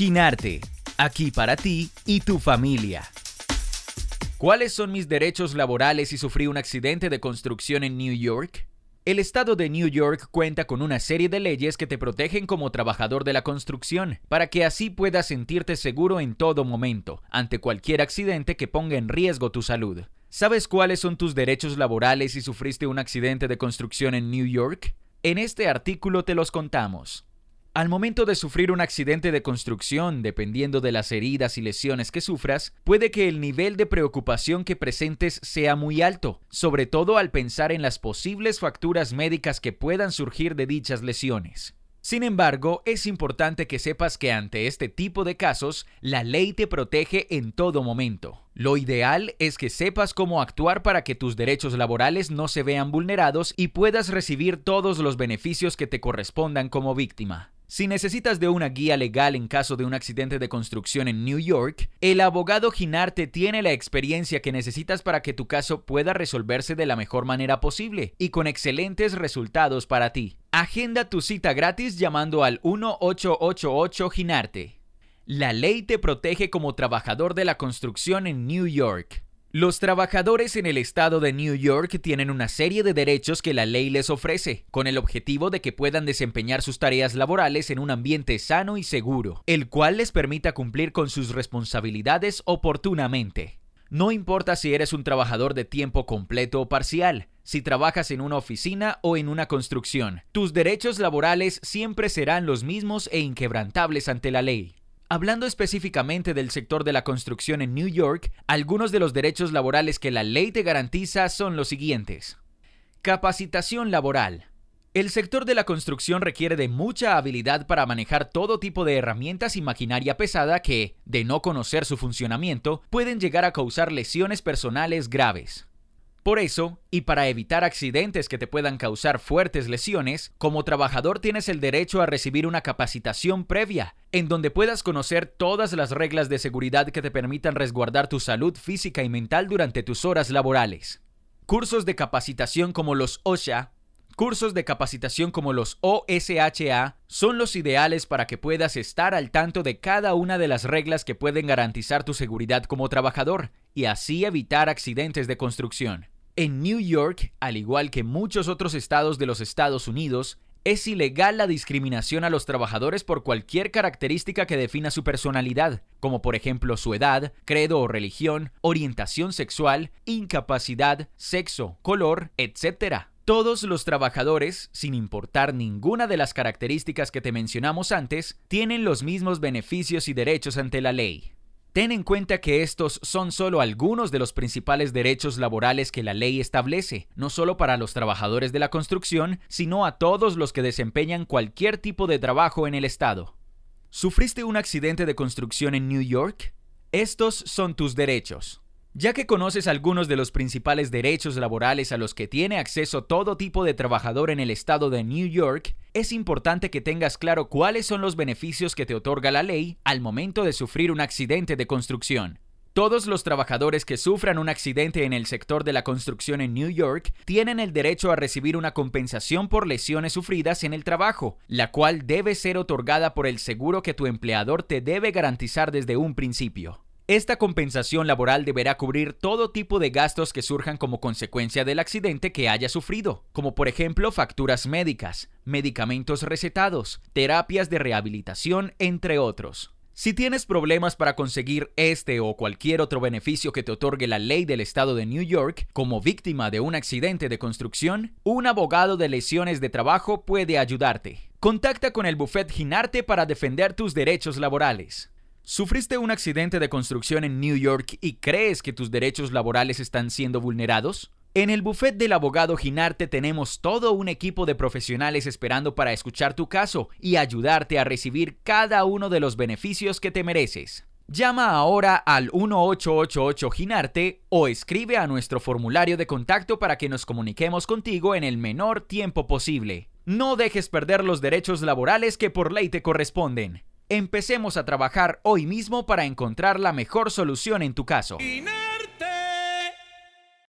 Ginarte, aquí para ti y tu familia. ¿Cuáles son mis derechos laborales si sufrí un accidente de construcción en New York? El estado de New York cuenta con una serie de leyes que te protegen como trabajador de la construcción, para que así puedas sentirte seguro en todo momento, ante cualquier accidente que ponga en riesgo tu salud. ¿Sabes cuáles son tus derechos laborales si sufriste un accidente de construcción en New York? En este artículo te los contamos. Al momento de sufrir un accidente de construcción, dependiendo de las heridas y lesiones que sufras, puede que el nivel de preocupación que presentes sea muy alto, sobre todo al pensar en las posibles facturas médicas que puedan surgir de dichas lesiones. Sin embargo, es importante que sepas que ante este tipo de casos, la ley te protege en todo momento. Lo ideal es que sepas cómo actuar para que tus derechos laborales no se vean vulnerados y puedas recibir todos los beneficios que te correspondan como víctima. Si necesitas de una guía legal en caso de un accidente de construcción en New York, el abogado Ginarte tiene la experiencia que necesitas para que tu caso pueda resolverse de la mejor manera posible y con excelentes resultados para ti. Agenda tu cita gratis llamando al 1888 Ginarte. La ley te protege como trabajador de la construcción en New York. Los trabajadores en el estado de New York tienen una serie de derechos que la ley les ofrece, con el objetivo de que puedan desempeñar sus tareas laborales en un ambiente sano y seguro, el cual les permita cumplir con sus responsabilidades oportunamente. No importa si eres un trabajador de tiempo completo o parcial, si trabajas en una oficina o en una construcción, tus derechos laborales siempre serán los mismos e inquebrantables ante la ley. Hablando específicamente del sector de la construcción en New York, algunos de los derechos laborales que la ley te garantiza son los siguientes. Capacitación laboral. El sector de la construcción requiere de mucha habilidad para manejar todo tipo de herramientas y maquinaria pesada que, de no conocer su funcionamiento, pueden llegar a causar lesiones personales graves. Por eso, y para evitar accidentes que te puedan causar fuertes lesiones, como trabajador tienes el derecho a recibir una capacitación previa, en donde puedas conocer todas las reglas de seguridad que te permitan resguardar tu salud física y mental durante tus horas laborales. Cursos de capacitación como los OSHA, cursos de capacitación como los OSHA son los ideales para que puedas estar al tanto de cada una de las reglas que pueden garantizar tu seguridad como trabajador y así evitar accidentes de construcción. En New York, al igual que muchos otros estados de los Estados Unidos, es ilegal la discriminación a los trabajadores por cualquier característica que defina su personalidad, como por ejemplo su edad, credo o religión, orientación sexual, incapacidad, sexo, color, etc. Todos los trabajadores, sin importar ninguna de las características que te mencionamos antes, tienen los mismos beneficios y derechos ante la ley. Ten en cuenta que estos son solo algunos de los principales derechos laborales que la ley establece, no solo para los trabajadores de la construcción, sino a todos los que desempeñan cualquier tipo de trabajo en el Estado. ¿Sufriste un accidente de construcción en New York? Estos son tus derechos. Ya que conoces algunos de los principales derechos laborales a los que tiene acceso todo tipo de trabajador en el estado de New York, es importante que tengas claro cuáles son los beneficios que te otorga la ley al momento de sufrir un accidente de construcción. Todos los trabajadores que sufran un accidente en el sector de la construcción en New York tienen el derecho a recibir una compensación por lesiones sufridas en el trabajo, la cual debe ser otorgada por el seguro que tu empleador te debe garantizar desde un principio. Esta compensación laboral deberá cubrir todo tipo de gastos que surjan como consecuencia del accidente que haya sufrido, como por ejemplo facturas médicas, medicamentos recetados, terapias de rehabilitación, entre otros. Si tienes problemas para conseguir este o cualquier otro beneficio que te otorgue la ley del estado de New York como víctima de un accidente de construcción, un abogado de lesiones de trabajo puede ayudarte. Contacta con el Buffet Ginarte para defender tus derechos laborales. ¿Sufriste un accidente de construcción en New York y crees que tus derechos laborales están siendo vulnerados? En el buffet del abogado Ginarte tenemos todo un equipo de profesionales esperando para escuchar tu caso y ayudarte a recibir cada uno de los beneficios que te mereces. Llama ahora al 1888 Ginarte o escribe a nuestro formulario de contacto para que nos comuniquemos contigo en el menor tiempo posible. No dejes perder los derechos laborales que por ley te corresponden. Empecemos a trabajar hoy mismo para encontrar la mejor solución en tu caso.